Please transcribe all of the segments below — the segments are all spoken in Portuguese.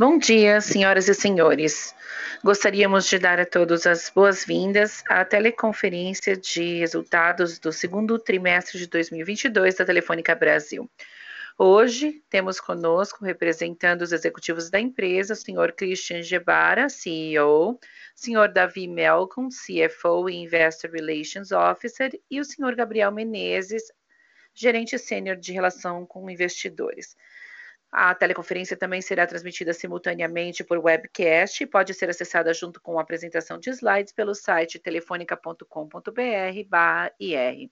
Bom dia, senhoras e senhores. Gostaríamos de dar a todos as boas-vindas à teleconferência de resultados do segundo trimestre de 2022 da Telefônica Brasil. Hoje temos conosco, representando os executivos da empresa, o senhor Christian Gebara, CEO, o senhor Davi Melcom, CFO e Investor Relations Officer, e o senhor Gabriel Menezes, gerente sênior de relação com investidores. A teleconferência também será transmitida simultaneamente por webcast e pode ser acessada junto com a apresentação de slides pelo site telefonica.com.br/ir.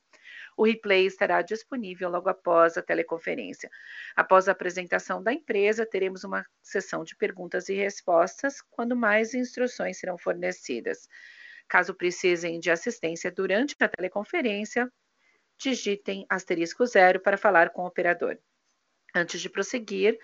O replay estará disponível logo após a teleconferência. Após a apresentação da empresa, teremos uma sessão de perguntas e respostas, quando mais instruções serão fornecidas. Caso precisem de assistência durante a teleconferência, digitem asterisco zero para falar com o operador. Antes de prosseguir,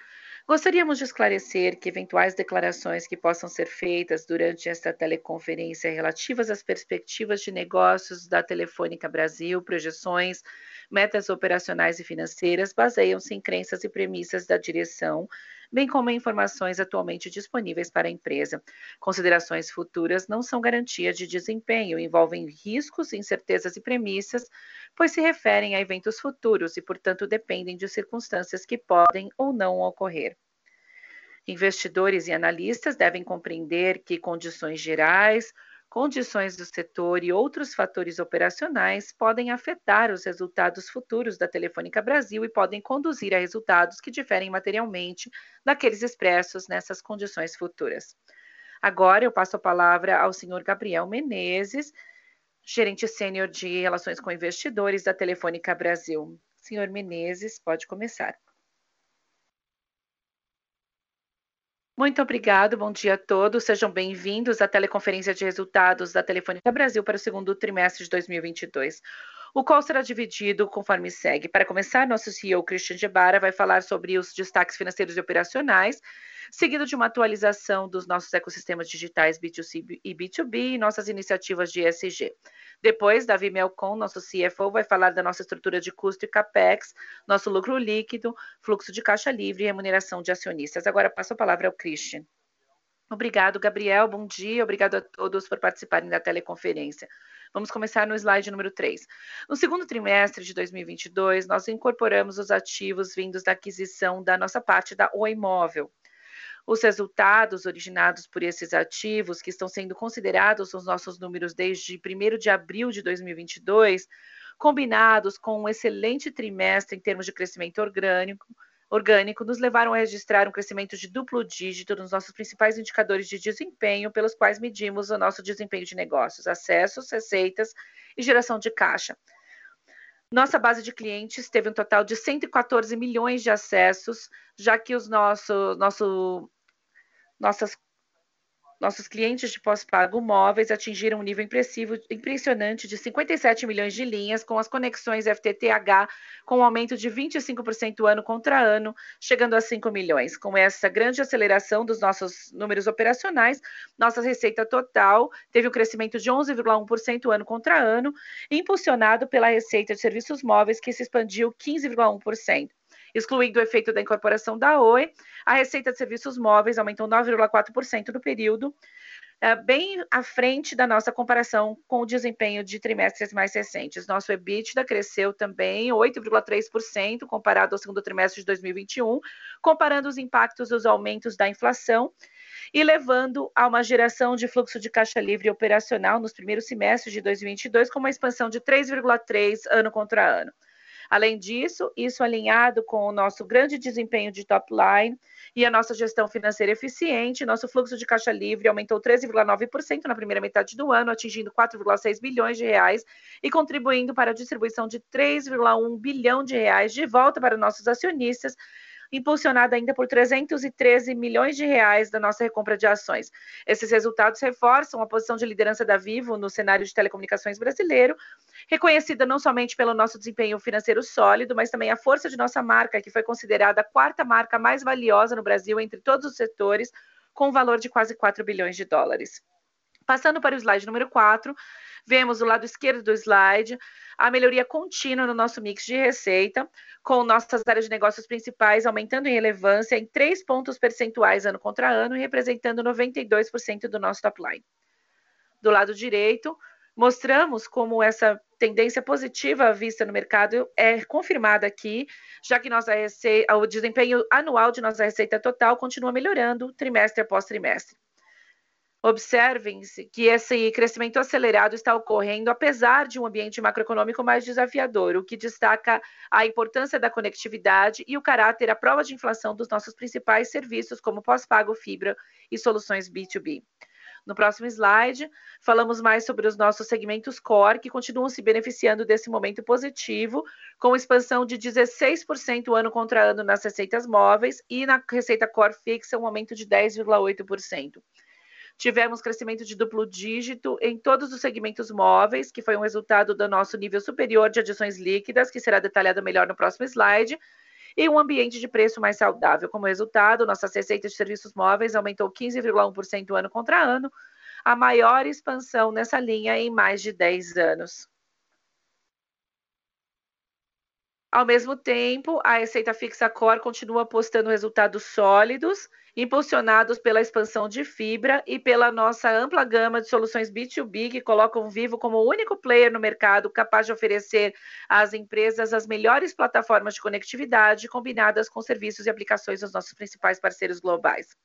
gostaríamos de esclarecer que eventuais declarações que possam ser feitas durante esta teleconferência relativas às perspectivas de negócios da Telefônica Brasil, projeções, metas operacionais e financeiras baseiam-se em crenças e premissas da direção bem como informações atualmente disponíveis para a empresa. Considerações futuras não são garantia de desempenho, envolvem riscos, incertezas e premissas, pois se referem a eventos futuros e, portanto, dependem de circunstâncias que podem ou não ocorrer. Investidores e analistas devem compreender que condições gerais, condições do setor e outros fatores operacionais podem afetar os resultados futuros da Telefônica Brasil e podem conduzir a resultados que diferem materialmente daqueles expressos nessas condições futuras. Agora eu passo a palavra ao senhor Gabriel Menezes, gerente sênior de Relações com Investidores da Telefônica Brasil. Senhor Menezes, pode começar. Muito obrigado, bom dia a todos. Sejam bem-vindos à teleconferência de resultados da Telefônica Brasil para o segundo trimestre de 2022. O qual será dividido conforme segue. Para começar, nosso CEO Christian Gebara vai falar sobre os destaques financeiros e operacionais, seguido de uma atualização dos nossos ecossistemas digitais B2C e B2B e nossas iniciativas de ESG. Depois, Davi Melcon, nosso CFO, vai falar da nossa estrutura de custo e capex, nosso lucro líquido, fluxo de caixa livre e remuneração de acionistas. Agora passo a palavra ao Christian. Obrigado, Gabriel. Bom dia. Obrigado a todos por participarem da teleconferência. Vamos começar no slide número 3. No segundo trimestre de 2022, nós incorporamos os ativos vindos da aquisição da nossa parte da Oi Móvel. Os resultados originados por esses ativos, que estão sendo considerados os nossos números desde 1 de abril de 2022, combinados com um excelente trimestre em termos de crescimento orgânico, orgânico, nos levaram a registrar um crescimento de duplo dígito nos nossos principais indicadores de desempenho, pelos quais medimos o nosso desempenho de negócios, acessos, receitas e geração de caixa. Nossa base de clientes teve um total de 114 milhões de acessos, já que os nosso, nosso nossas nossos clientes de pós-pago móveis atingiram um nível impressionante de 57 milhões de linhas, com as conexões FTTH com um aumento de 25% ano contra ano, chegando a 5 milhões. Com essa grande aceleração dos nossos números operacionais, nossa receita total teve um crescimento de 11,1% ano contra ano, impulsionado pela receita de serviços móveis, que se expandiu 15,1%. Excluindo o efeito da incorporação da Oi, a receita de serviços móveis aumentou 9,4% no período, eh, bem à frente da nossa comparação com o desempenho de trimestres mais recentes. Nosso EBITDA cresceu também 8,3% comparado ao segundo trimestre de 2021, comparando os impactos dos aumentos da inflação e levando a uma geração de fluxo de caixa livre operacional nos primeiros semestres de 2022 com uma expansão de 3,3 ano contra ano. Além disso, isso alinhado com o nosso grande desempenho de top line e a nossa gestão financeira eficiente, nosso fluxo de caixa livre aumentou 13,9% na primeira metade do ano, atingindo 4,6 bilhões de reais e contribuindo para a distribuição de 3,1 bilhão de reais de volta para nossos acionistas, impulsionada ainda por 313 milhões de reais da nossa recompra de ações. Esses resultados reforçam a posição de liderança da Vivo no cenário de telecomunicações brasileiro, reconhecida não somente pelo nosso desempenho financeiro sólido, mas também a força de nossa marca, que foi considerada a quarta marca mais valiosa no Brasil entre todos os setores, com um valor de quase 4 bilhões de dólares. Passando para o slide número 4, vemos do lado esquerdo do slide a melhoria contínua no nosso mix de receita, com nossas áreas de negócios principais aumentando em relevância em 3 pontos percentuais ano contra ano representando 92% do nosso top line. Do lado direito, mostramos como essa tendência positiva vista no mercado é confirmada aqui, já que nossa receita, o desempenho anual de nossa receita total continua melhorando trimestre após trimestre. Observem-se que esse crescimento acelerado está ocorrendo apesar de um ambiente macroeconômico mais desafiador, o que destaca a importância da conectividade e o caráter à prova de inflação dos nossos principais serviços, como pós-pago, fibra e soluções B2B. No próximo slide, falamos mais sobre os nossos segmentos core, que continuam se beneficiando desse momento positivo, com expansão de 16% ano contra ano nas receitas móveis e na receita core fixa, um aumento de 10,8%. Tivemos crescimento de duplo dígito em todos os segmentos móveis, que foi um resultado do nosso nível superior de adições líquidas, que será detalhado melhor no próximo slide, e um ambiente de preço mais saudável. Como resultado, nossas receitas de serviços móveis aumentou 15,1% ano contra ano, a maior expansão nessa linha em mais de 10 anos. Ao mesmo tempo, a receita fixa core continua postando resultados sólidos, impulsionados pela expansão de fibra e pela nossa ampla gama de soluções B2B que colocam Vivo como o único player no mercado capaz de oferecer às empresas as melhores plataformas de conectividade combinadas com serviços e aplicações dos nossos principais parceiros globais.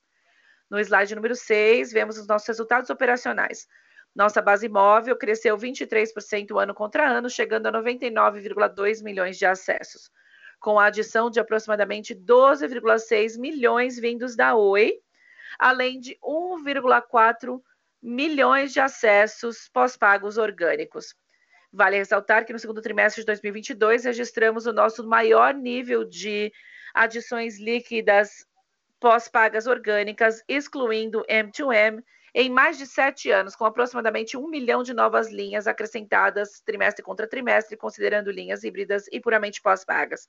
No slide número 6, vemos os nossos resultados operacionais. Nossa base móvel cresceu 23% ano contra ano, chegando a 99,2 milhões de acessos, com a adição de aproximadamente 12,6 milhões vindos da Oi, além de 1,4 milhões de acessos pós-pagos orgânicos. Vale ressaltar que no segundo trimestre de 2022 registramos o nosso maior nível de adições líquidas pós-pagas orgânicas, excluindo M2M, em mais de sete anos, com aproximadamente um milhão de novas linhas acrescentadas trimestre contra trimestre, considerando linhas híbridas e puramente pós-pagas.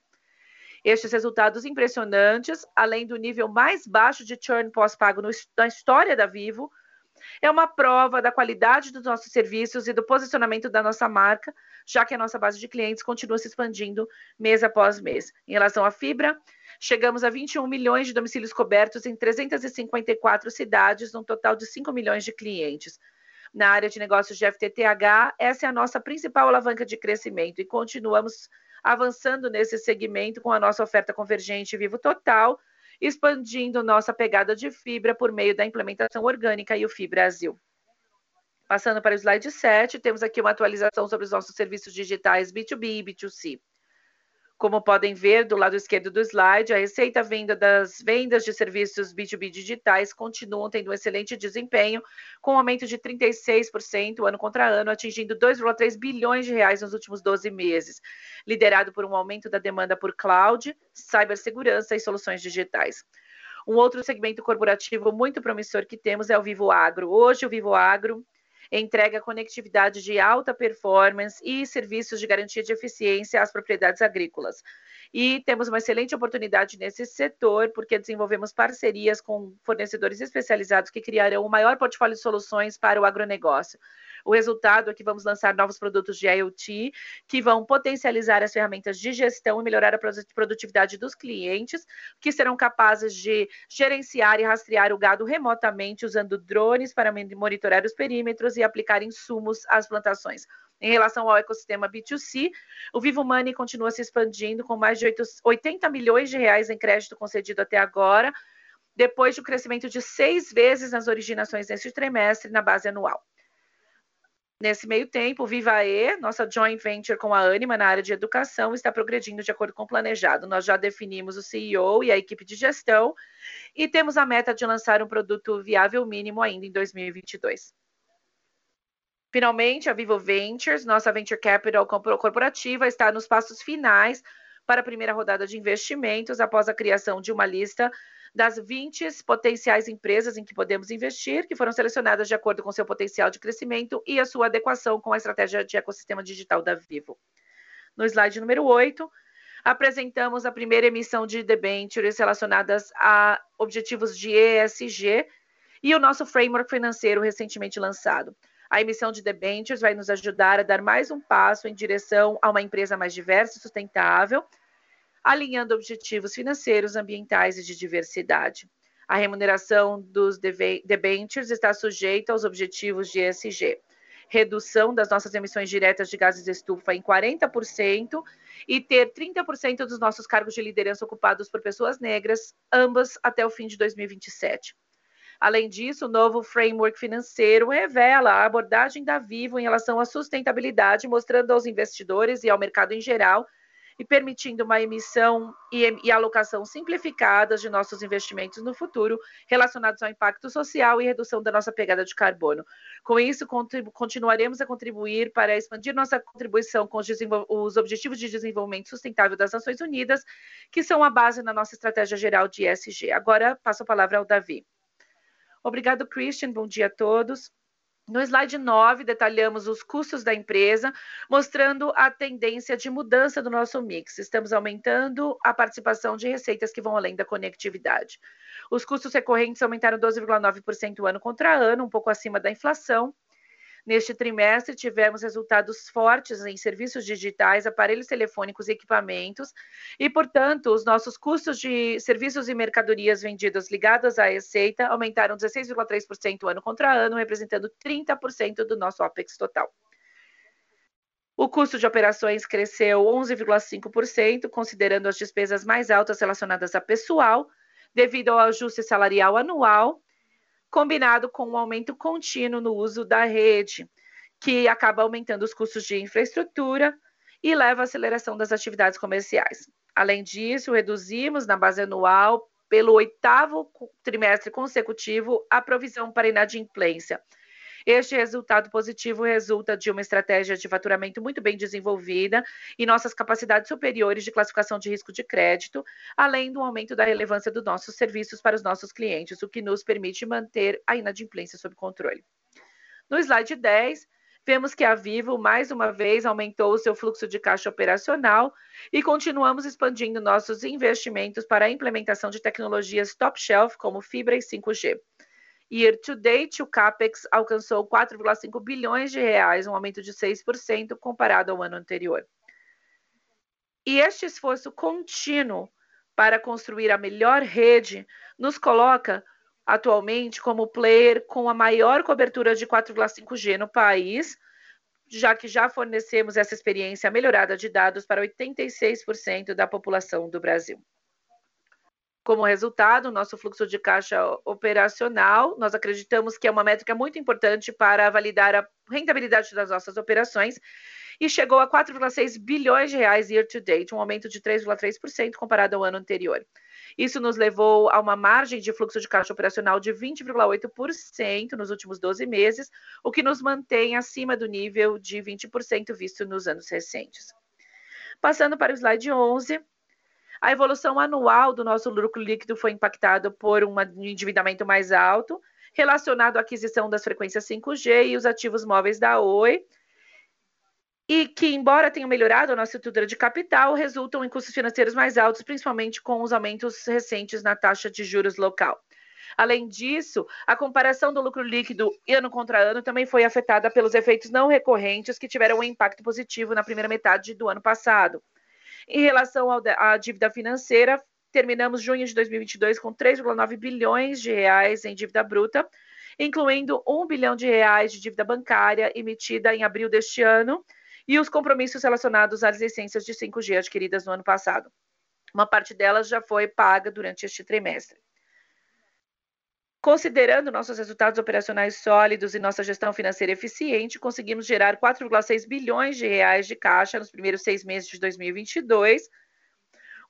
Estes resultados impressionantes, além do nível mais baixo de churn pós-pago na história da Vivo, é uma prova da qualidade dos nossos serviços e do posicionamento da nossa marca, já que a nossa base de clientes continua se expandindo mês após mês. Em relação à fibra, Chegamos a 21 milhões de domicílios cobertos em 354 cidades, num total de 5 milhões de clientes. Na área de negócios de FTTH, essa é a nossa principal alavanca de crescimento e continuamos avançando nesse segmento com a nossa oferta convergente Vivo Total, expandindo nossa pegada de fibra por meio da implementação orgânica e o Fibra Brasil. Passando para o slide 7, temos aqui uma atualização sobre os nossos serviços digitais B2B e B2C. Como podem ver do lado esquerdo do slide, a receita venda das vendas de serviços B2B digitais continuam tendo um excelente desempenho, com um aumento de 36% ano contra ano, atingindo 2,3 bilhões de reais nos últimos 12 meses, liderado por um aumento da demanda por cloud, cibersegurança e soluções digitais. Um outro segmento corporativo muito promissor que temos é o Vivo Agro. Hoje, o Vivo Agro entrega conectividade de alta performance e serviços de garantia de eficiência às propriedades agrícolas. E temos uma excelente oportunidade nesse setor, porque desenvolvemos parcerias com fornecedores especializados que criarão o maior portfólio de soluções para o agronegócio. O resultado é que vamos lançar novos produtos de IoT que vão potencializar as ferramentas de gestão e melhorar a produtividade dos clientes, que serão capazes de gerenciar e rastrear o gado remotamente usando drones para monitorar os perímetros e aplicar insumos às plantações. Em relação ao ecossistema B2C, o Vivo Money continua se expandindo com mais de 80 milhões de reais em crédito concedido até agora, depois de um crescimento de seis vezes nas originações neste trimestre na base anual. Nesse meio tempo, Vivae, nossa joint venture com a Anima na área de educação, está progredindo de acordo com o planejado. Nós já definimos o CEO e a equipe de gestão e temos a meta de lançar um produto viável mínimo ainda em 2022. Finalmente, a Vivo Ventures, nossa venture capital corporativa, está nos passos finais para a primeira rodada de investimentos após a criação de uma lista das 20 potenciais empresas em que podemos investir, que foram selecionadas de acordo com seu potencial de crescimento e a sua adequação com a estratégia de ecossistema digital da Vivo. No slide número 8, apresentamos a primeira emissão de debentures relacionadas a objetivos de ESG e o nosso framework financeiro recentemente lançado. A emissão de debentures vai nos ajudar a dar mais um passo em direção a uma empresa mais diversa e sustentável, alinhando objetivos financeiros, ambientais e de diversidade. A remuneração dos debentures está sujeita aos objetivos de ESG. Redução das nossas emissões diretas de gases de estufa em 40% e ter 30% dos nossos cargos de liderança ocupados por pessoas negras, ambas até o fim de 2027. Além disso, o novo framework financeiro revela a abordagem da Vivo em relação à sustentabilidade, mostrando aos investidores e ao mercado em geral e permitindo uma emissão e, e, alocação simplificadas de nossos investimentos no futuro, relacionados ao impacto social e redução da nossa pegada de carbono. Com isso, continuaremos a contribuir para expandir nossa contribuição com os, os Objetivos de Desenvolvimento Sustentável das Nações Unidas, que são a base na nossa estratégia geral de ESG. Agora, passo a palavra ao Davi. Obrigado, Christian. Bom dia a todos. No slide 9, detalhamos os custos da empresa, mostrando a tendência de mudança do nosso mix. Estamos aumentando a participação de receitas que vão além da conectividade. Os custos recorrentes aumentaram 12,9% ano contra ano, um pouco acima da inflação, Neste trimestre, tivemos resultados fortes em serviços digitais, aparelhos telefônicos e equipamentos, e, portanto, os nossos custos de serviços e mercadorias vendidos ligados à receita aumentaram 16,3% ano contra ano, representando 30% do nosso OPEX total. O custo de operações cresceu 11,5%, considerando as despesas mais altas relacionadas a pessoal, devido ao ajuste salarial anual combinado com um aumento contínuo no uso da rede, que acaba aumentando os custos de infraestrutura e leva à aceleração das atividades comerciais. Além disso, reduzimos na base anual, pelo oitavo trimestre consecutivo, a provisão para inadimplência, este resultado positivo resulta de uma estratégia de faturamento muito bem desenvolvida e nossas capacidades superiores de classificação de risco de crédito, além do aumento da relevância dos nossos serviços para os nossos clientes, o que nos permite manter a inadimplência sob controle. No slide 10, vemos que a Vivo mais uma vez aumentou o seu fluxo de caixa operacional e continuamos expandindo nossos investimentos para a implementação de tecnologias top shelf como fibra e 5G. Year to date, o CAPEX alcançou 4,5 bilhões de reais, um aumento de 6% comparado ao ano anterior. E este esforço contínuo para construir a melhor rede nos coloca atualmente como player com a maior cobertura de 4,5G no país, já que já fornecemos essa experiência melhorada de dados para 86% da população do Brasil. Como resultado, nosso fluxo de caixa operacional, nós acreditamos que é uma métrica muito importante para validar a rentabilidade das nossas operações e chegou a 4,6 bilhões de reais year to date, um aumento de 3,3% comparado ao ano anterior. Isso nos levou a uma margem de fluxo de caixa operacional de 20,8% nos últimos 12 meses, o que nos mantém acima do nível de 20% visto nos anos recentes. Passando para o slide 11, a evolução anual do nosso lucro líquido foi impactada por um endividamento mais alto, relacionado à aquisição das frequências 5G e os ativos móveis da Oi, e que, embora tenham melhorado a nossa estrutura de capital, resultam em custos financeiros mais altos, principalmente com os aumentos recentes na taxa de juros local. Além disso, a comparação do lucro líquido ano contra ano também foi afetada pelos efeitos não recorrentes que tiveram um impacto positivo na primeira metade do ano passado. Em relação à dívida financeira, terminamos junho de 2022 com 3,9 bilhões de reais em dívida bruta, incluindo 1 bilhão de reais de dívida bancária emitida em abril deste ano e os compromissos relacionados às licenças de 5G adquiridas no ano passado. Uma parte delas já foi paga durante este trimestre. Considerando nossos resultados operacionais sólidos e nossa gestão financeira eficiente, conseguimos gerar 4,6 bilhões de reais de caixa nos primeiros seis meses de 2022,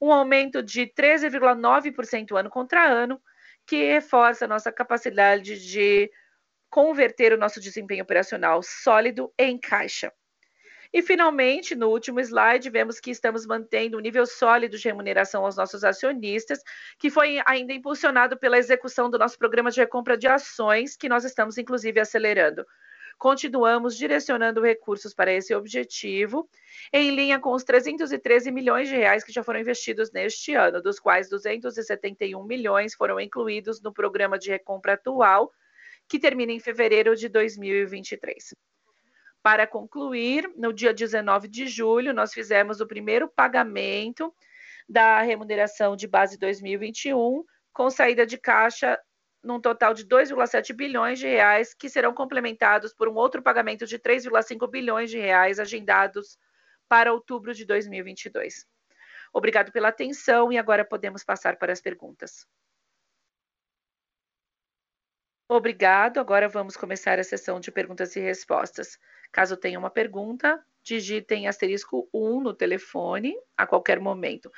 um aumento de 13,9% ano contra ano, que reforça nossa capacidade de converter o nosso desempenho operacional sólido em caixa. E, finalmente, no último slide, vemos que estamos mantendo um nível sólido de remuneração aos nossos acionistas, que foi ainda impulsionado pela execução do nosso programa de recompra de ações, que nós estamos, inclusive, acelerando. Continuamos direcionando recursos para esse objetivo, em linha com os 313 milhões de reais que já foram investidos neste ano, dos quais 271 milhões foram incluídos no programa de recompra atual, que termina em fevereiro de 2023. Para concluir, no dia 19 de julho, nós fizemos o primeiro pagamento da remuneração de base 2021, com saída de caixa num total de 2,7 bilhões de reais, que serão complementados por um outro pagamento de 3,5 bilhões de reais agendados para outubro de 2022. Obrigado pela atenção e agora podemos passar para as perguntas. Obrigado. Agora vamos começar a sessão de perguntas e respostas. Caso tenha uma pergunta, digitem asterisco 1 no telefone a qualquer momento.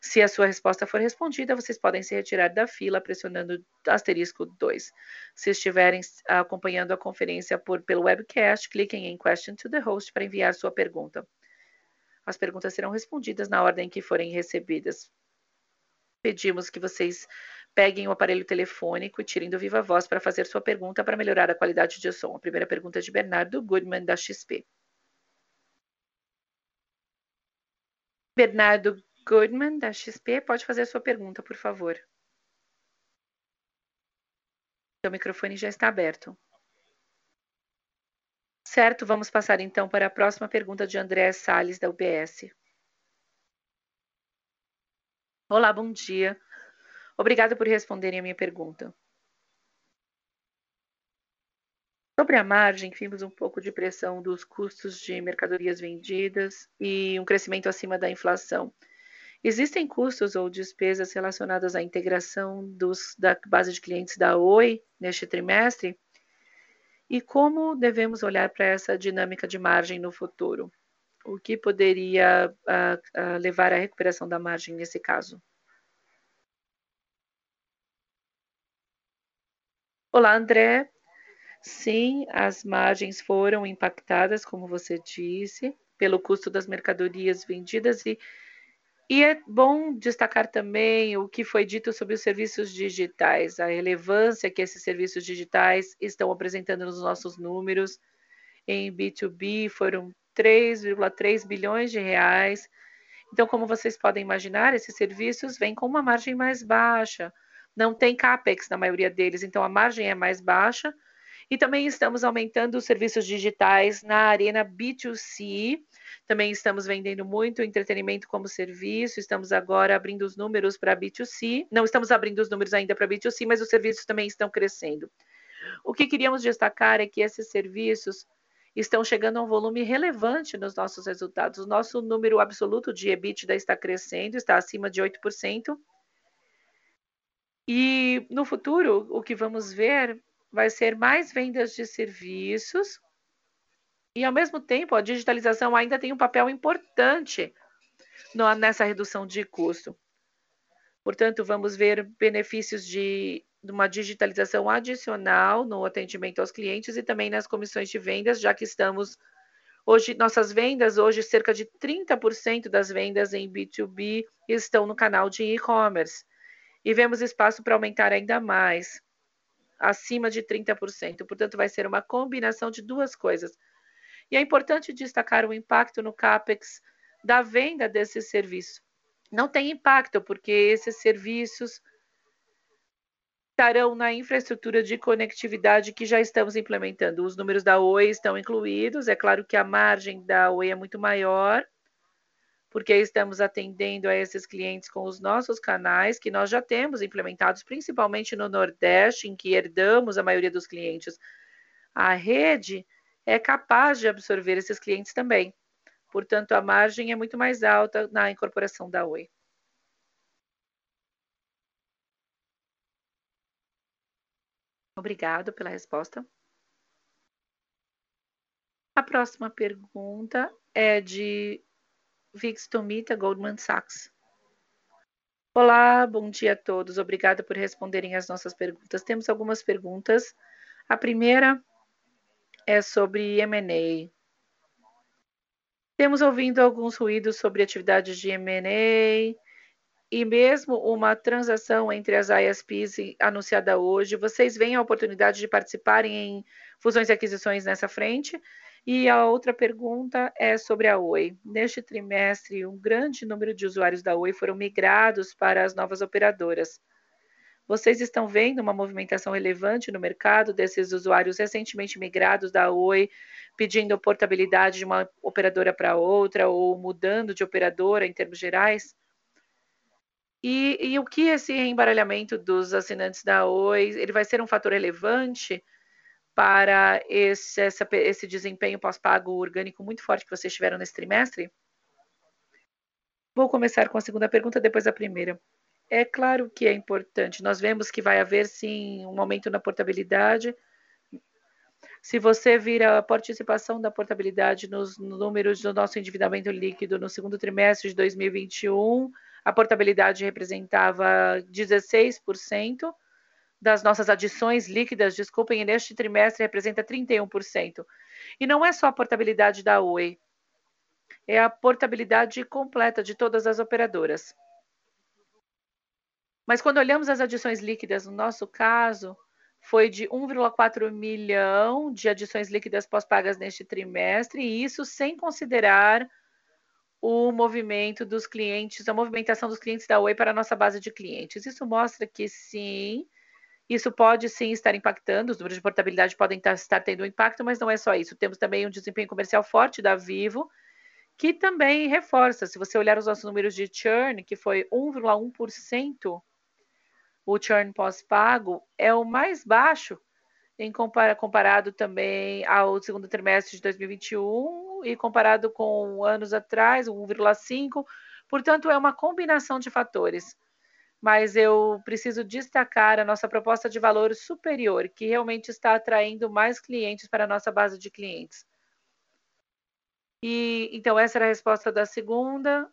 Se a sua resposta for respondida, vocês podem se retirar da fila pressionando asterisco 2. Se estiverem acompanhando a conferência por, pelo webcast, cliquem em Question to the Host para enviar sua pergunta. As perguntas serão respondidas na ordem que forem recebidas. Pedimos que vocês peguem o aparelho telefônico e tirem do viva voz para fazer sua pergunta para melhorar a qualidade de som. A primeira pergunta é de Bernardo Goodman, da XP. Bernardo Goodman, da XP, pode fazer sua pergunta, por favor. Seu microfone já está aberto. Certo, vamos passar então para a próxima pergunta de André Salles, da UBS. Olá, bom dia. Obrigada por responderem a minha pergunta. Sobre a margem, vimos um pouco de pressão dos custos de mercadorias vendidas e um crescimento acima da inflação. Existem custos ou despesas relacionadas à integração dos, da base de clientes da Oi neste trimestre? E como devemos olhar para essa dinâmica de margem no futuro? O que poderia uh, uh, levar à recuperação da margem nesse caso? Olá, André. Sim, as margens foram impactadas, como você disse, pelo custo das mercadorias vendidas e e é bom destacar também o que foi dito sobre os serviços digitais, a relevância que esses serviços digitais estão apresentando nos nossos números. Em B2B foram 3,3 bilhões de reais. Então, como vocês podem imaginar, esses serviços vêm com uma margem mais baixa. Não tem CAPEX na maioria deles, então a margem é mais baixa. E também estamos aumentando os serviços digitais na arena B2C, também estamos vendendo muito entretenimento como serviço, estamos agora abrindo os números para B2C. Não estamos abrindo os números ainda para B2C, mas os serviços também estão crescendo. O que queríamos destacar é que esses serviços estão chegando a um volume relevante nos nossos resultados. O nosso número absoluto de EBITDA está crescendo, está acima de 8%. E no futuro, o que vamos ver vai ser mais vendas de serviços e, ao mesmo tempo, a digitalização ainda tem um papel importante nessa redução de custo. Portanto, vamos ver benefícios de, de uma digitalização adicional no atendimento aos clientes e também nas comissões de vendas, já que estamos Hoje, nossas vendas, hoje, cerca de 30% das vendas em B2B estão no canal de e-commerce. E vemos espaço para aumentar ainda mais, acima de 30%. Portanto, vai ser uma combinação de duas coisas. E é importante destacar o impacto no CAPEX da venda desse serviço. Não tem impacto, porque esses serviços estarão na infraestrutura de conectividade que já estamos implementando. Os números da Oi estão incluídos. É claro que a margem da Oi é muito maior, porque estamos atendendo a esses clientes com os nossos canais que nós já temos implementados, principalmente no Nordeste, em que herdamos a maioria dos clientes. A rede é capaz de absorver esses clientes também. Portanto, a margem é muito mais alta na incorporação da Oi. Obrigado pela resposta. A próxima pergunta é de Vix Tomita, Goldman Sachs. Olá, bom dia a todos. Obrigada por responderem as nossas perguntas. Temos algumas perguntas. A primeira é sobre M&A. Temos ouvido alguns ruídos sobre atividades de M&A e mesmo uma transação entre as ISPs anunciada hoje. Vocês veem a oportunidade de participarem em fusões e aquisições nessa frente? E a outra pergunta é sobre a Oi. Neste trimestre, um grande número de usuários da Oi foram migrados para as novas operadoras. Vocês estão vendo uma movimentação relevante no mercado desses usuários recentemente migrados da Oi, pedindo portabilidade de uma operadora para outra ou mudando de operadora em termos gerais? E, e o que esse embaralhamento dos assinantes da Oi, ele vai ser um fator relevante para esse, essa, esse desempenho pós-pago orgânico muito forte que vocês tiveram nesse trimestre? Vou começar com a segunda pergunta, depois a primeira. É claro que é importante. Nós vemos que vai haver sim um aumento na portabilidade. Se você vir a participação da portabilidade nos números do nosso endividamento líquido no segundo trimestre de 2021, a portabilidade representava 16% das nossas adições líquidas, desculpem, neste trimestre representa 31%. E não é só a portabilidade da Oi, é a portabilidade completa de todas as operadoras. Mas quando olhamos as adições líquidas, no nosso caso, foi de 1,4 milhão de adições líquidas pós-pagas neste trimestre, e isso sem considerar o movimento dos clientes, a movimentação dos clientes da Oi para a nossa base de clientes. Isso mostra que sim, isso pode sim estar impactando, os números de portabilidade podem estar tendo um impacto, mas não é só isso. Temos também um desempenho comercial forte da Vivo, que também reforça. Se você olhar os nossos números de churn, que foi 1,1%, o churn pós-pago é o mais baixo em comparado também ao segundo trimestre de 2021 e comparado com anos atrás, 1,5. Portanto, é uma combinação de fatores. Mas eu preciso destacar a nossa proposta de valor superior, que realmente está atraindo mais clientes para a nossa base de clientes. E então essa era a resposta da segunda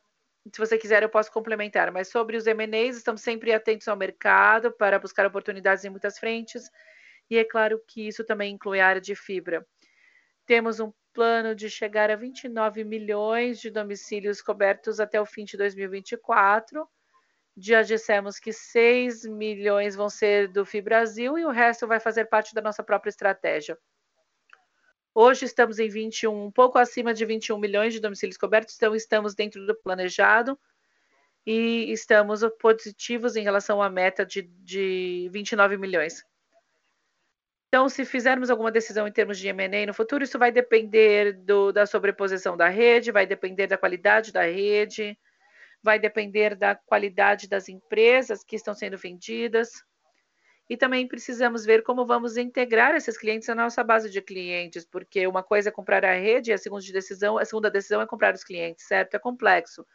se você quiser, eu posso complementar. Mas sobre os M&As, estamos sempre atentos ao mercado para buscar oportunidades em muitas frentes. E é claro que isso também inclui a área de fibra. Temos um plano de chegar a 29 milhões de domicílios cobertos até o fim de 2024. Já dissemos que 6 milhões vão ser do FIBrasil e o resto vai fazer parte da nossa própria estratégia. Hoje estamos em 21, um pouco acima de 21 milhões de domicílios cobertos, então estamos dentro do planejado e estamos positivos em relação à meta de, de 29 milhões. Então, se fizermos alguma decisão em termos de M&A no futuro, isso vai depender do, da sobreposição da rede, vai depender da qualidade da rede, vai depender da qualidade das empresas que estão sendo vendidas. E também precisamos ver como vamos integrar esses clientes na nossa base de clientes, porque uma coisa é comprar a rede e a segunda decisão, a segunda decisão é comprar os clientes, certo? É complexo.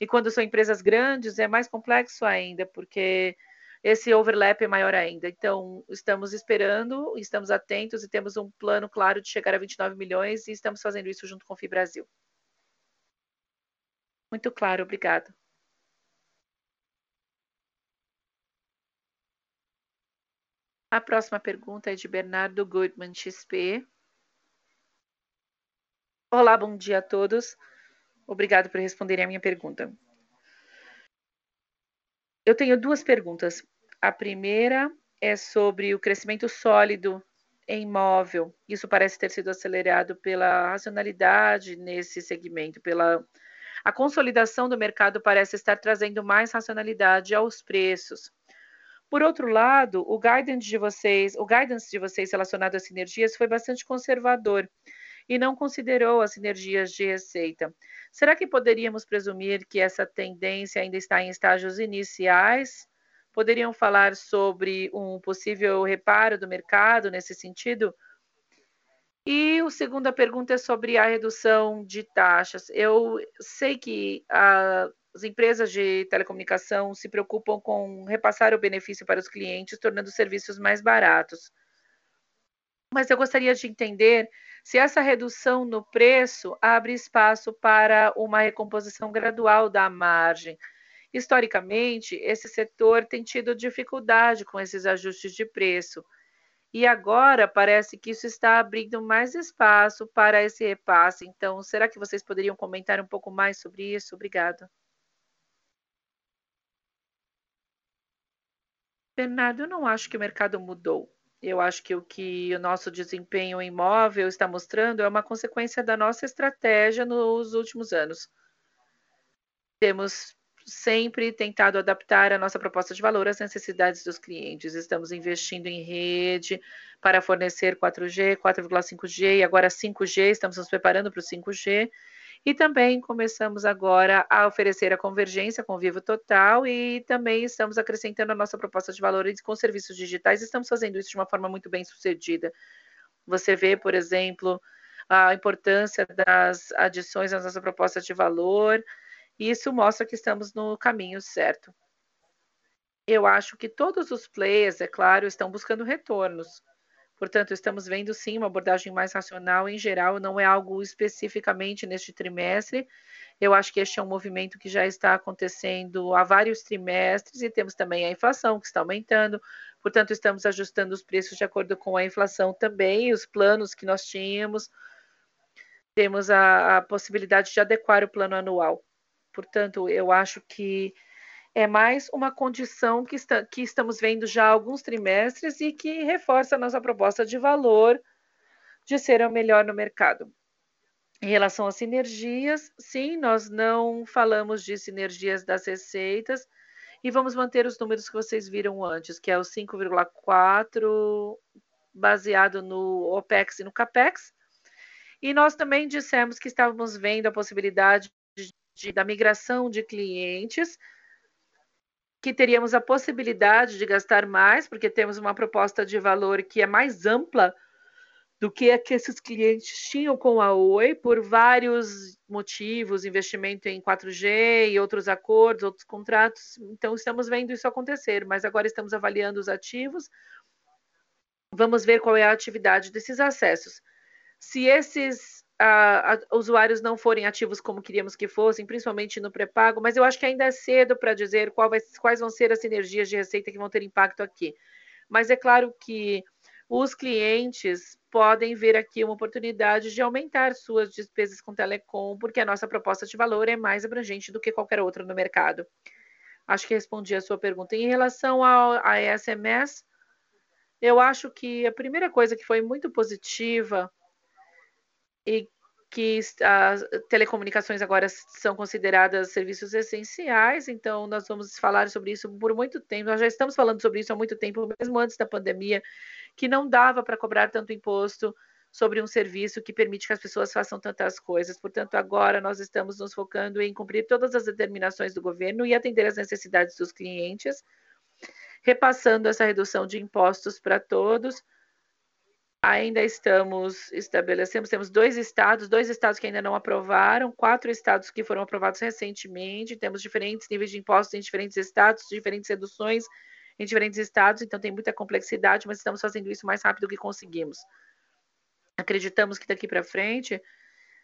E quando são empresas grandes, é mais complexo ainda, porque esse overlap é maior ainda. Então, estamos esperando, estamos atentos e temos um plano claro de chegar a 29 milhões e estamos fazendo isso junto com o FIBrasil. Muito claro, obrigado. A próxima pergunta é de Bernardo Goodman, XP. Olá, bom dia a todos. Obrigado por responderem a minha pergunta. Eu tenho duas perguntas. A primeira é sobre o crescimento sólido em imóvel. Isso parece ter sido acelerado pela racionalidade nesse segmento, pela a consolidação do mercado parece estar trazendo mais racionalidade aos preços. Por outro lado, o guidance de vocês, o guidance de vocês relacionado às sinergias foi bastante conservador e não considerou as sinergias de receita. Será que poderíamos presumir que essa tendência ainda está em estágios iniciais? Poderiam falar sobre um possível reparo do mercado nesse sentido? E a segunda pergunta é sobre a redução de taxas. Eu sei que a as empresas de telecomunicação se preocupam com repassar o benefício para os clientes, tornando os serviços mais baratos. Mas eu gostaria de entender se essa redução no preço abre espaço para uma recomposição gradual da margem. Historicamente, esse setor tem tido dificuldade com esses ajustes de preço. E agora parece que isso está abrindo mais espaço para esse repasse. Então, será que vocês poderiam comentar um pouco mais sobre isso? Obrigada. Bernardo, eu não acho que o mercado mudou. Eu acho que o que o nosso desempenho imóvel está mostrando é uma consequência da nossa estratégia nos últimos anos. Temos sempre tentado adaptar a nossa proposta de valor às necessidades dos clientes. Estamos investindo em rede para fornecer 4G, 4,5G e agora 5G, estamos nos preparando para o 5G. E também começamos agora a oferecer a convergência com o Vivo Total e também estamos acrescentando a nossa proposta de valores com serviços digitais. Estamos fazendo isso de uma forma muito bem sucedida. Você vê, por exemplo, a importância das adições à nossa proposta de valor, isso mostra que estamos no caminho certo. Eu acho que todos os players, é claro, estão buscando retornos. Portanto, estamos vendo sim uma abordagem mais racional em geral, não é algo especificamente neste trimestre. Eu acho que este é um movimento que já está acontecendo há vários trimestres e temos também a inflação que está aumentando. Portanto, estamos ajustando os preços de acordo com a inflação também, os planos que nós tínhamos. Temos a, a possibilidade de adequar o plano anual. Portanto, eu acho que é mais uma condição que, está, que estamos vendo já há alguns trimestres e que reforça a nossa proposta de valor de ser o melhor no mercado. Em relação às sinergias, sim, nós não falamos de sinergias das receitas e vamos manter os números que vocês viram antes, que é o 5,4 baseado no OPEX e no CAPEX. E nós também dissemos que estávamos vendo a possibilidade de, da migração de clientes, que teríamos a possibilidade de gastar mais, porque temos uma proposta de valor que é mais ampla do que a que esses clientes tinham com a Oi, por vários motivos, investimento em 4G e outros acordos, outros contratos. Então, estamos vendo isso acontecer, mas agora estamos avaliando os ativos. Vamos ver qual é a atividade desses acessos. Se esses a, a, usuários não forem ativos como queríamos que fossem, principalmente no pré-pago, mas eu acho que ainda é cedo para dizer vai, quais vão ser as sinergias de receita que vão ter impacto aqui. Mas é claro que os clientes podem ver aqui uma oportunidade de aumentar suas despesas com telecom, porque a nossa proposta de valor é mais abrangente do que qualquer outra no mercado. Acho que respondi a sua pergunta. Em relação ao a SMS, eu acho que a primeira coisa que foi muito positiva e que as telecomunicações agora são consideradas serviços essenciais, então nós vamos falar sobre isso por muito tempo. Nós já estamos falando sobre isso há muito tempo, mesmo antes da pandemia, que não dava para cobrar tanto imposto sobre um serviço que permite que as pessoas façam tantas coisas. Portanto, agora nós estamos nos focando em cumprir todas as determinações do governo e atender às necessidades dos clientes, repassando essa redução de impostos para todos ainda estamos estabelecemos, temos dois estados, dois estados que ainda não aprovaram, quatro estados que foram aprovados recentemente, temos diferentes níveis de impostos em diferentes estados, diferentes reduções em diferentes estados, então tem muita complexidade, mas estamos fazendo isso mais rápido que conseguimos. Acreditamos que daqui para frente,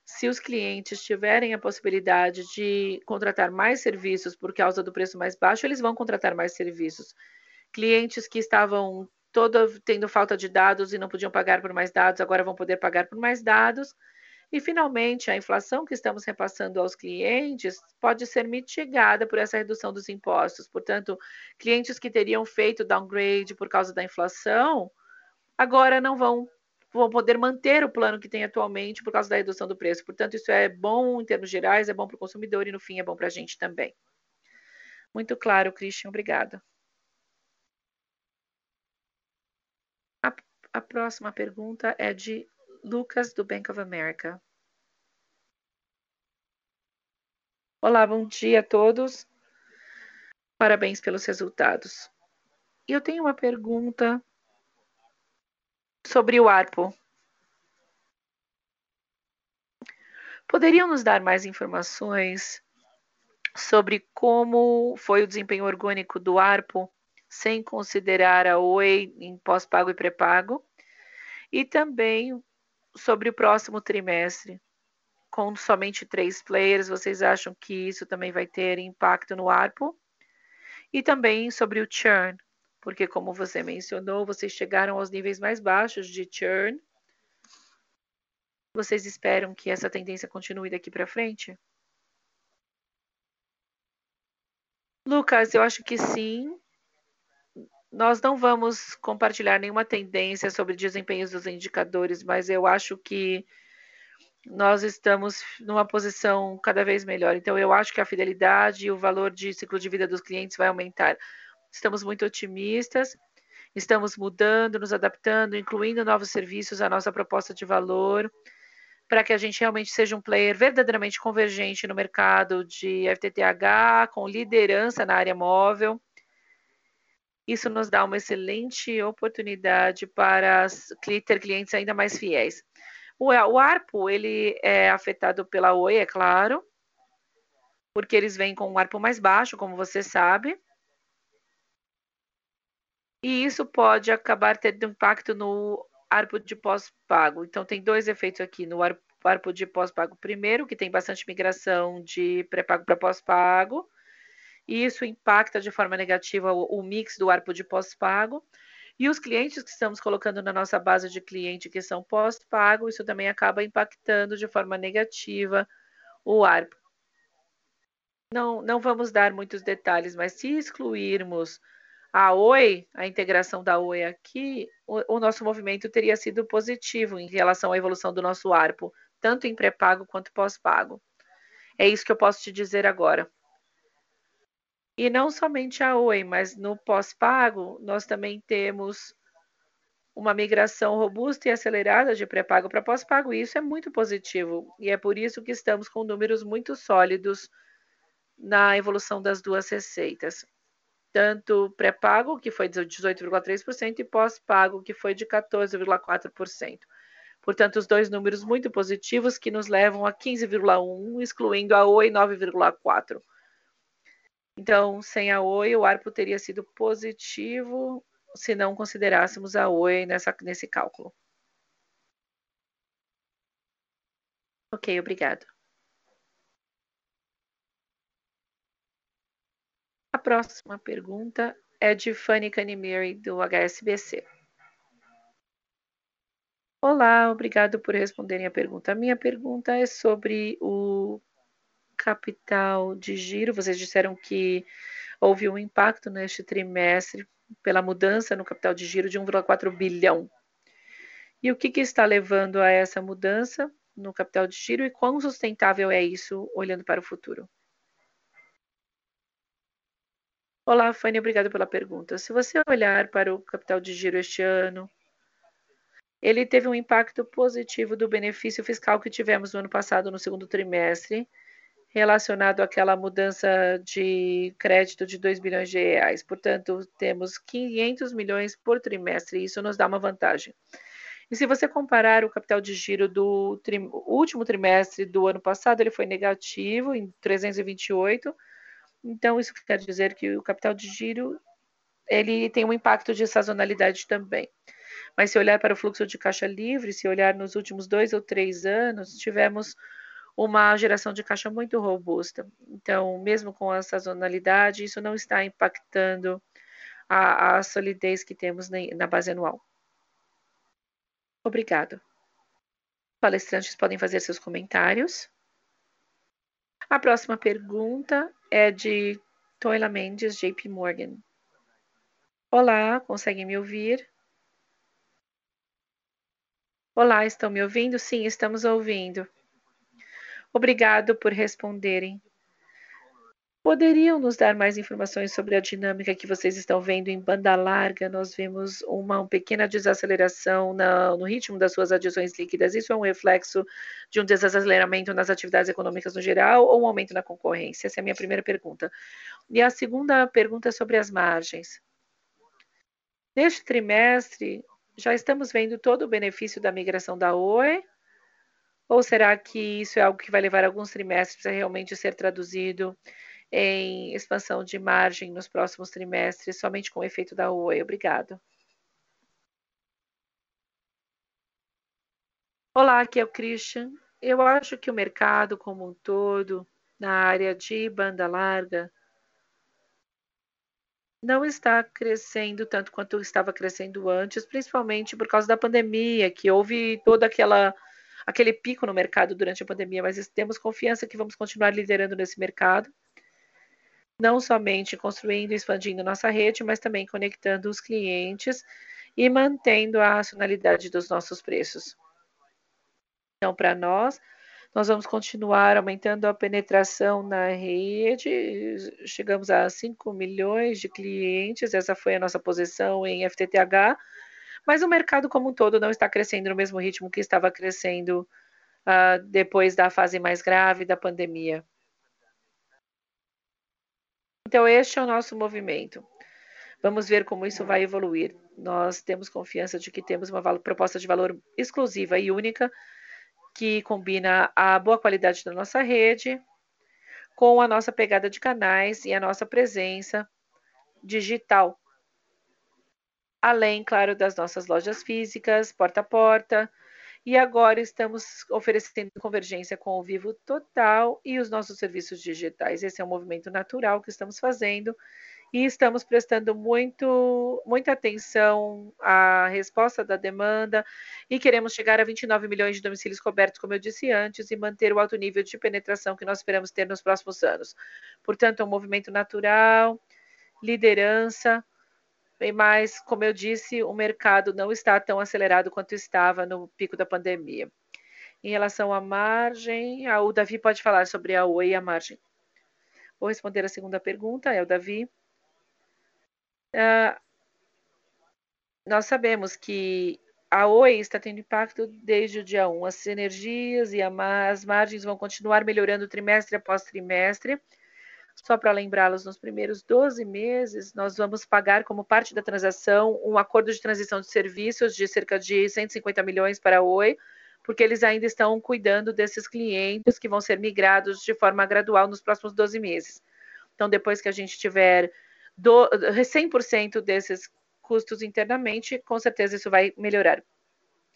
se os clientes tiverem a possibilidade de contratar mais serviços por causa do preço mais baixo, eles vão contratar mais serviços. Clientes que estavam toda tendo falta de dados e não podiam pagar por mais dados, agora vão poder pagar por mais dados. E, finalmente, a inflação que estamos repassando aos clientes pode ser mitigada por essa redução dos impostos. Portanto, clientes que teriam feito downgrade por causa da inflação, agora não vão, vão poder manter o plano que tem atualmente por causa da redução do preço. Portanto, isso é bom em termos gerais, é bom para o consumidor e, no fim, é bom para a gente também. Muito claro, Christian, obrigada. A próxima pergunta é de Lucas, do Bank of America. Olá, bom dia a todos. Parabéns pelos resultados. Eu tenho uma pergunta sobre o ARPO. Poderiam nos dar mais informações sobre como foi o desempenho orgânico do ARPO sem considerar a Oi em pós-pago e pré-pago, e também sobre o próximo trimestre. Com somente três players, vocês acham que isso também vai ter impacto no ARPO? E também sobre o churn, porque como você mencionou, vocês chegaram aos níveis mais baixos de churn. Vocês esperam que essa tendência continue daqui para frente? Lucas, eu acho que sim. Nós não vamos compartilhar nenhuma tendência sobre desempenhos dos indicadores, mas eu acho que nós estamos numa posição cada vez melhor. Então, eu acho que a fidelidade e o valor de ciclo de vida dos clientes vai aumentar. Estamos muito otimistas, estamos mudando, nos adaptando, incluindo novos serviços à nossa proposta de valor, para que a gente realmente seja um player verdadeiramente convergente no mercado de FTTH, com liderança na área móvel. Isso nos dá uma excelente oportunidade para ter clientes ainda mais fiéis. O, ARPO, ele é afetado pela Oi, é claro, porque eles vêm com um ARPO mais baixo, como você sabe. E isso pode acabar tendo impacto no ARPO de pós-pago. Então, tem dois efeitos aqui no ARPO de pós-pago. Primeiro, que tem bastante migração de pré-pago para pós-pago, e isso impacta de forma negativa o, o mix do ARPO de pós-pago. E os clientes que estamos colocando na nossa base de cliente que são pós-pago, isso também acaba impactando de forma negativa o ARPO. Não, não vamos dar muitos detalhes, mas se excluirmos a Oi, a integração da Oi aqui, o, o nosso movimento teria sido positivo em relação à evolução do nosso ARPO, tanto em pré-pago quanto pós-pago. É isso que eu posso te dizer agora. E não somente a Oi, mas no pós-pago, nós também temos uma migração robusta e acelerada de pré-pago para pós-pago, e isso é muito positivo. E é por isso que estamos com números muito sólidos na evolução das duas receitas. Tanto pré-pago, que foi de 18,3%, e pós-pago, que foi de 14,4%. Portanto, os dois números muito positivos que nos levam a 15,1, excluindo a Oi 9,4. Então, sem a Oi, o ARPO teria sido positivo se não considerássemos a Oi nessa, nesse cálculo. Ok, obrigado. A próxima pergunta é de Fanny Canimiri, do HSBC. Olá, obrigado por responderem a pergunta. A minha pergunta é sobre o capital de giro, vocês disseram que houve um impacto neste trimestre pela mudança no capital de giro de 1,4 bilhão. E o que, que está levando a essa mudança no capital de giro e quão sustentável é isso olhando para o futuro? Olá, Fanny, obrigado pela pergunta. Se você olhar para o capital de giro este ano, ele teve um impacto positivo do benefício fiscal que tivemos no ano passado, no segundo trimestre, relacionado àquela mudança de crédito de 2 bilhões de reais. Portanto, temos 500 milhões por trimestre, e isso nos dá uma vantagem. E se você comparar o capital de giro do último trimestre do ano passado, ele foi negativo em 328. Então, isso quer dizer que o capital de giro ele tem um impacto de sazonalidade também. Mas se olhar para o fluxo de caixa livre, se olhar nos últimos dois ou três anos, tivemos uma geração de caixa muito robusta. Então, mesmo com a sazonalidade, isso não está impactando a, a solidez que temos na base anual. Obrigado. Palestrantes podem fazer seus comentários. A próxima pergunta é de Toila Mendes, JP Morgan. Olá, conseguem me ouvir? Olá, estão me ouvindo? Sim, estamos ouvindo. Obrigado por responderem. Poderiam nos dar mais informações sobre a dinâmica que vocês estão vendo em banda larga? Nós vemos uma, uma pequena desaceleração na, no ritmo das suas adições líquidas. Isso é um reflexo de um desaceleramento nas atividades econômicas no geral ou um aumento na concorrência? Essa é a minha primeira pergunta. E a segunda pergunta é sobre as margens. Neste trimestre, já estamos vendo todo o benefício da migração da Oi ou será que isso é algo que vai levar alguns trimestres a realmente ser traduzido em expansão de margem nos próximos trimestres, somente com o efeito da Oi? Obrigado. Olá, aqui é o Christian. Eu acho que o mercado como um todo, na área de banda larga, não está crescendo tanto quanto estava crescendo antes, principalmente por causa da pandemia, que houve toda aquela aquele pico no mercado durante a pandemia, mas temos confiança que vamos continuar liderando nesse mercado, não somente construindo e expandindo nossa rede, mas também conectando os clientes e mantendo a racionalidade dos nossos preços. Então, para nós, nós vamos continuar aumentando a penetração na rede. Chegamos a 5 milhões de clientes, essa foi a nossa posição em FTTH, mas o mercado como um todo não está crescendo no mesmo ritmo que estava crescendo uh, depois da fase mais grave da pandemia. Então, este é o nosso movimento. Vamos ver como isso vai evoluir. Nós temos confiança de que temos uma proposta de valor exclusiva e única que combina a boa qualidade da nossa rede com a nossa pegada de canais e a nossa presença digital. Além, claro, das nossas lojas físicas, porta a porta. E agora estamos oferecendo convergência com o Vivo Total e os nossos serviços digitais. Esse é um movimento natural que estamos fazendo e estamos prestando muito, muita atenção à resposta da demanda e queremos chegar a 29 milhões de domicílios cobertos, como eu disse antes, e manter o alto nível de penetração que nós esperamos ter nos próximos anos. Portanto, é um movimento natural, liderança, mas, como eu disse, o mercado não está tão acelerado quanto estava no pico da pandemia. Em relação à margem, o Davi pode falar sobre a Oi e a margem. Vou responder a segunda pergunta, é o Davi. Uh, nós sabemos que a Oi está tendo impacto desde o dia 1. As sinergias e as margens vão continuar melhorando trimestre após trimestre. Só para lembrá-los, nos primeiros 12 meses, nós vamos pagar como parte da transação um acordo de transição de serviços de cerca de 150 milhões para a Oi, porque eles ainda estão cuidando desses clientes que vão ser migrados de forma gradual nos próximos 12 meses. Então, depois que a gente tiver do, 100% desses custos internamente, com certeza isso vai melhorar.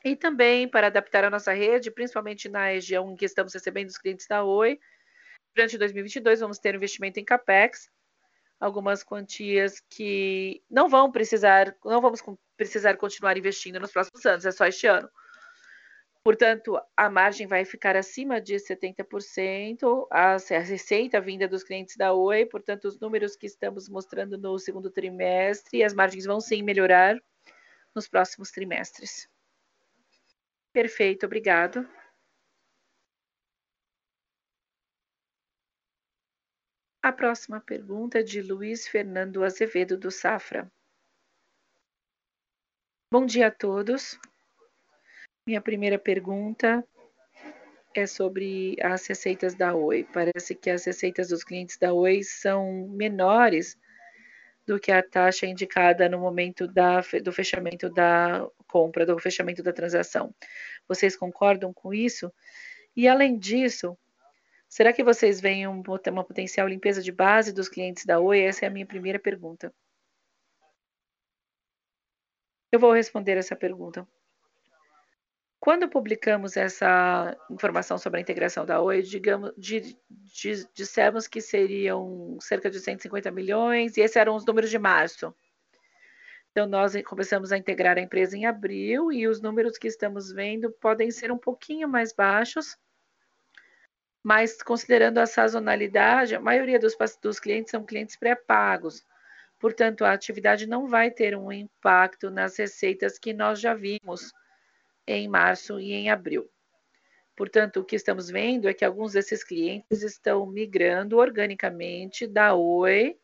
E também para adaptar a nossa rede, principalmente na região em que estamos recebendo os clientes da Oi, durante 2022 vamos ter investimento em capex, algumas quantias que não vão precisar, não vamos precisar continuar investindo nos próximos anos, é só este ano. Portanto, a margem vai ficar acima de 70%, a receita vinda dos clientes da Oi, portanto, os números que estamos mostrando no segundo trimestre, as margens vão sim melhorar nos próximos trimestres. Perfeito, obrigado. A próxima pergunta é de Luiz Fernando Azevedo, do Safra. Bom dia a todos. Minha primeira pergunta é sobre as receitas da Oi. Parece que as receitas dos clientes da Oi são menores do que a taxa indicada no momento da, do fechamento da compra, do fechamento da transação. Vocês concordam com isso? E além disso, será que vocês veem um, uma potencial limpeza de base dos clientes da Oi? Essa é a minha primeira pergunta. Eu vou responder essa pergunta. Quando publicamos essa informação sobre a integração da Oi, digamos, di, di, dissemos que seriam cerca de 150 milhões, e esses eram os números de março. Então, nós começamos a integrar a empresa em abril, e os números que estamos vendo podem ser um pouquinho mais baixos, mas considerando a sazonalidade, a maioria dos, dos clientes são clientes pré-pagos. Portanto, a atividade não vai ter um impacto nas receitas que nós já vimos em março e em abril. Portanto, o que estamos vendo é que alguns desses clientes estão migrando organicamente da Oi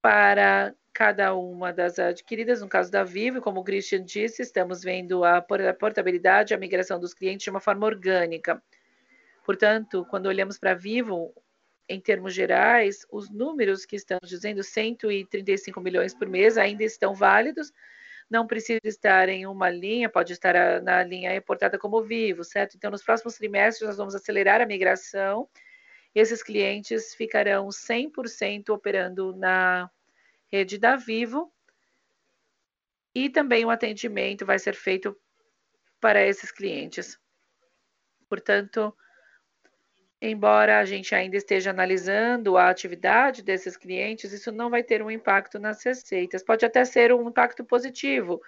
para cada uma das adquiridas, no caso da Vivo, como o Christian disse, estamos vendo a portabilidade, a migração dos clientes de uma forma orgânica. Portanto, quando olhamos para Vivo, em termos gerais, os números que estamos dizendo, 135 milhões por mês, ainda estão válidos, não precisa estar em uma linha, pode estar na linha reportada como vivo, certo? Então, nos próximos trimestres, nós vamos acelerar a migração. Esses clientes ficarão 100% operando na rede da Vivo. E também o atendimento vai ser feito para esses clientes. Portanto, Embora a gente ainda esteja analisando a atividade desses clientes, isso não vai ter um impacto nas receitas. Pode até ser um impacto positivo,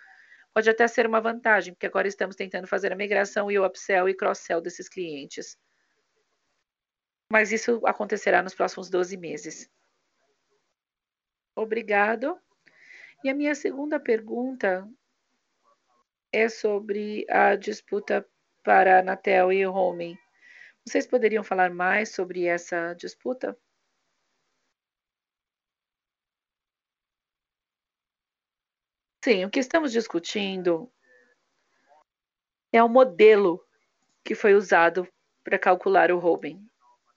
pode até ser uma vantagem, porque agora estamos tentando fazer a migração e o upsell e cross-sell desses clientes. Mas isso acontecerá nos próximos 12 meses. Obrigado. E a minha segunda pergunta é sobre a disputa para Anatel e Roaming. Vocês poderiam falar mais sobre essa disputa? Sim, o que estamos discutindo é o modelo que foi usado para calcular o roaming.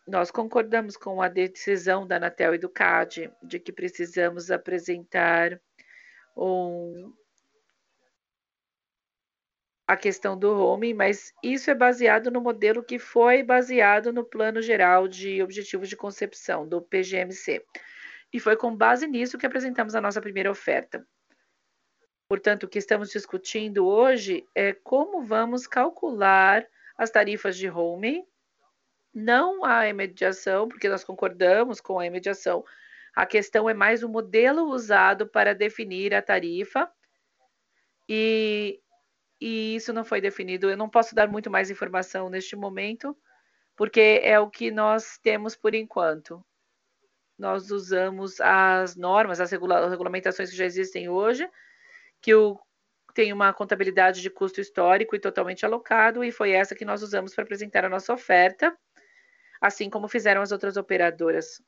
Nós concordamos com a decisão da Anatel e do CAD de que precisamos apresentar um, a questão do roaming, mas isso é baseado no modelo que foi baseado no Plano Geral de Objetivos de Concepção, do PGMC. E foi com base nisso que apresentamos a nossa primeira oferta. Portanto, o que estamos discutindo hoje é como vamos calcular as tarifas de roaming, não a imediação, porque nós concordamos com a imediação. A questão é mais o modelo usado para definir a tarifa e, e isso não foi definido. Eu não posso dar muito mais informação neste momento, porque é o que nós temos por enquanto. Nós usamos as normas, as regula regulamentações que já existem hoje, que o, tem uma contabilidade de custo histórico e totalmente alocado, e foi essa que nós usamos para apresentar a nossa oferta, assim como fizeram as outras operadoras.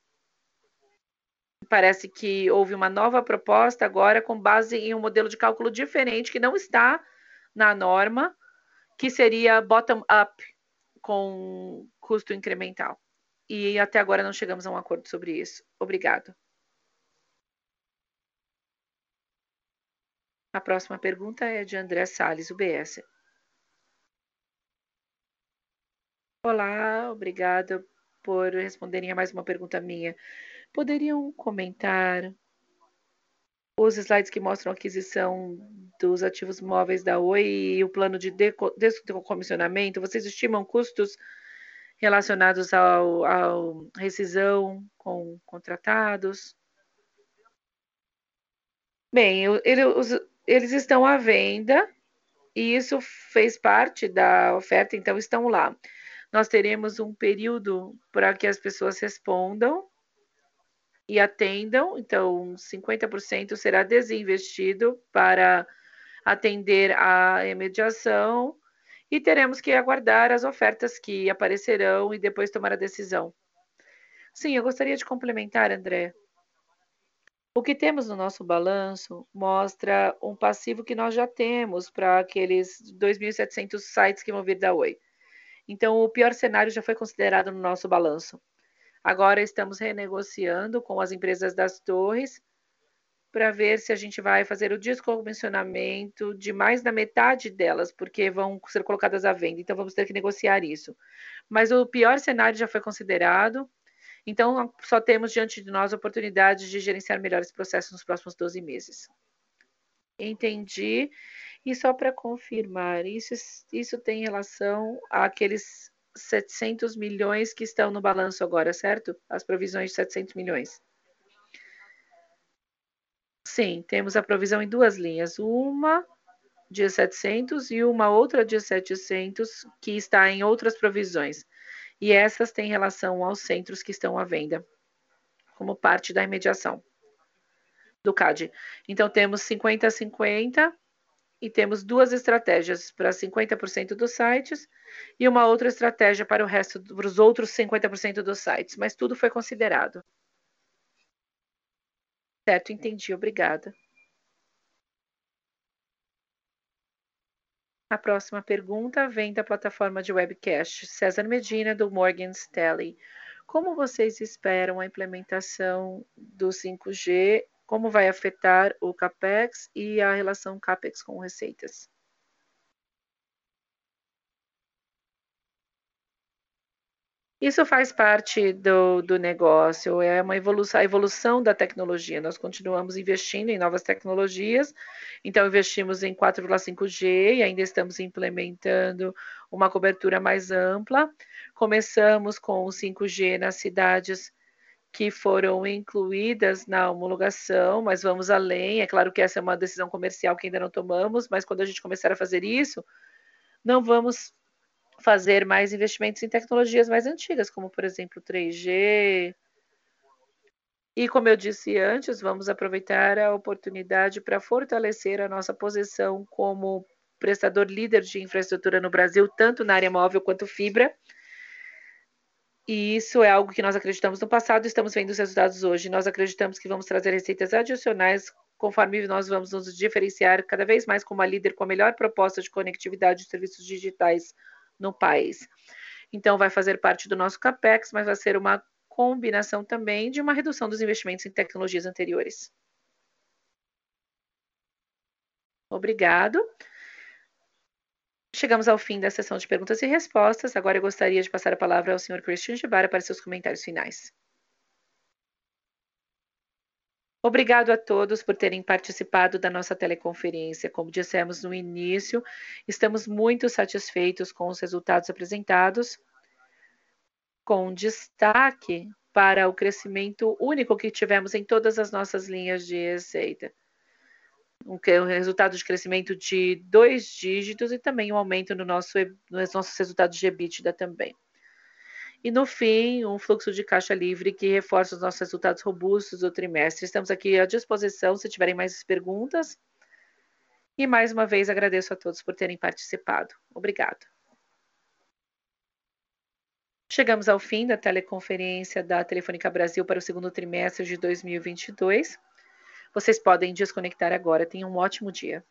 Parece que houve uma nova proposta agora com base em um modelo de cálculo diferente que não está na norma, que seria bottom-up com custo incremental. E até agora não chegamos a um acordo sobre isso. Obrigado. A próxima pergunta é de André Salles, UBS. Olá, obrigada por responderem a mais uma pergunta minha. Poderiam comentar os slides que mostram a aquisição dos ativos móveis da Oi e o plano de descomissionamento? Vocês estimam custos relacionados ao, ao rescisão com contratados? Bem, ele, os, eles estão à venda e isso fez parte da oferta, então estão lá. Nós teremos um período para que as pessoas respondam e atendam, então 50% será desinvestido para atender a mediação e teremos que aguardar as ofertas que aparecerão e depois tomar a decisão. Sim, eu gostaria de complementar, André. O que temos no nosso balanço mostra um passivo que nós já temos para aqueles 2.700 sites que vão vir da Oi. Então, o pior cenário já foi considerado no nosso balanço. Agora estamos renegociando com as empresas das torres para ver se a gente vai fazer o descomissionamento de mais da metade delas, porque vão ser colocadas à venda. Então, vamos ter que negociar isso. Mas o pior cenário já foi considerado então, só temos diante de nós a oportunidade de gerenciar melhores processos nos próximos 12 meses. Entendi. E só para confirmar, isso, isso tem relação àqueles 700 milhões que estão no balanço agora, certo? As provisões de 700 milhões. Sim, temos a provisão em duas linhas. Uma de 700 e uma outra de 700 que está em outras provisões e essas têm relação aos centros que estão à venda, como parte da imediação do CAD. Então, temos 50 a 50 e temos duas estratégias para 50% dos sites e uma outra estratégia para o resto, para os outros 50% dos sites, mas tudo foi considerado. Certo, entendi, obrigada. A próxima pergunta vem da plataforma de webcast César Medina, do Morgan Stanley. Como vocês esperam a implementação do 5G? Como vai afetar o CAPEX e a relação CAPEX com receitas? Isso faz parte do, do negócio, é uma evolução, a evolução da tecnologia. Nós continuamos investindo em novas tecnologias, então investimos em 4,5G e ainda estamos implementando uma cobertura mais ampla. Começamos com o 5G nas cidades que foram incluídas na homologação, mas vamos além. É claro que essa é uma decisão comercial que ainda não tomamos, mas quando a gente começar a fazer isso, não vamos fazer mais investimentos em tecnologias mais antigas, como por exemplo 3G. E como eu disse antes, vamos aproveitar a oportunidade para fortalecer a nossa posição como prestador líder de infraestrutura no Brasil, tanto na área móvel quanto fibra. E isso é algo que nós acreditamos no passado estamos vendo os resultados hoje. Nós acreditamos que vamos trazer receitas adicionais conforme nós vamos nos diferenciar cada vez mais como a líder com a melhor proposta de conectividade de serviços digitais no país. Então, vai fazer parte do nosso CAPEX, mas vai ser uma combinação também de uma redução dos investimentos em tecnologias anteriores. Obrigado. Chegamos ao fim da sessão de perguntas e respostas. Agora eu gostaria de passar a palavra ao Sr. Christian Gibara para seus comentários finais. Obrigado a todos por terem participado da nossa teleconferência. Como dissemos no início, estamos muito satisfeitos com os resultados apresentados, com destaque para o crescimento único que tivemos em todas as nossas linhas de receita um, resultado de crescimento de dois dígitos e também um aumento no nosso, nos nossos resultados de EBITDA também. E no fim, um fluxo de caixa livre que reforça os nossos resultados robustos do trimestre. Estamos aqui à disposição se tiverem mais perguntas. E mais uma vez agradeço a todos por terem participado. Obrigado. Chegamos ao fim da teleconferência da Telefônica Brasil para o segundo trimestre de 2022. Vocês podem desconectar agora. Tenham um ótimo dia.